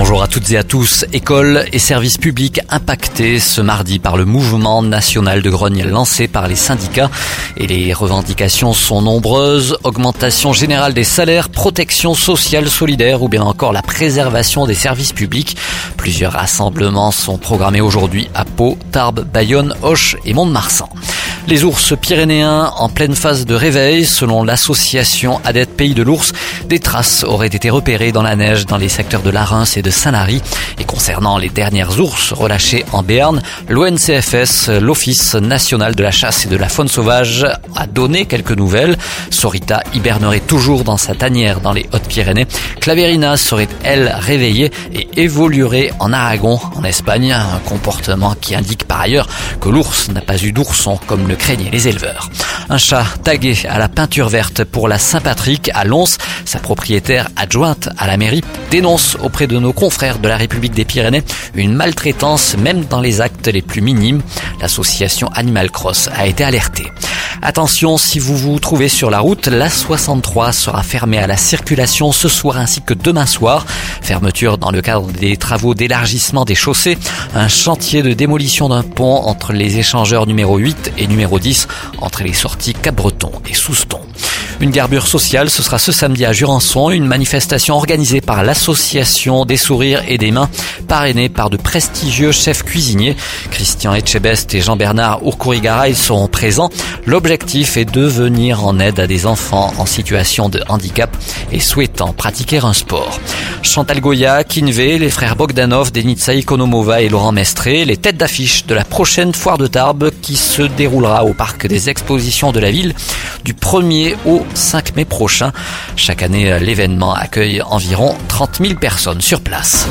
Bonjour à toutes et à tous. Écoles et services publics impactés ce mardi par le mouvement national de grogne lancé par les syndicats. Et les revendications sont nombreuses. Augmentation générale des salaires, protection sociale solidaire ou bien encore la préservation des services publics. Plusieurs rassemblements sont programmés aujourd'hui à Pau, Tarbes, Bayonne, Auch et Mont-de-Marsan. Les ours pyrénéens en pleine phase de réveil, selon l'association ADET Pays de l'Ours, des traces auraient été repérées dans la neige dans les secteurs de Larins et de Saint-Lary. Et concernant les dernières ours relâchées en Béarn, l'ONCFS, l'Office national de la chasse et de la faune sauvage, a donné quelques nouvelles. Sorita hibernerait toujours dans sa tanière dans les Hautes-Pyrénées. Claverina serait, elle, réveillée et évoluerait en Aragon, en Espagne. Un comportement qui indique par ailleurs que l'ours n'a pas eu d'ourson comme le craignaient les éleveurs. Un chat tagué à la peinture verte pour la Saint-Patrick à Lons. Sa propriétaire adjointe à la mairie dénonce auprès de nos confrères de la République des Pyrénées une maltraitance même dans les actes les plus minimes. L'association Animal Cross a été alertée. Attention, si vous vous trouvez sur la route, la 63 sera fermée à la circulation ce soir ainsi que demain soir. Fermeture dans le cadre des travaux d'élargissement des chaussées. Un chantier de démolition d'un pont entre les échangeurs numéro 8 et numéro 10 entre les sorties Cap-Breton et Souston. Une garbure sociale, ce sera ce samedi à Jurançon, une manifestation organisée par l'association des sourires et des mains, parrainée par de prestigieux chefs cuisiniers. Christian Etchebest et Jean-Bernard Urkurigara, ils seront présents. L'objectif est de venir en aide à des enfants en situation de handicap et souhaitant pratiquer un sport. Chantal Goya, Kinvé, les frères Bogdanov, Denitsa Ikonomova et Laurent Mestré, les têtes d'affiche de la prochaine foire de Tarbes qui se déroulera au parc des expositions de la ville du 1er au 5 mai prochain. Chaque année, l'événement accueille environ 30 000 personnes sur place.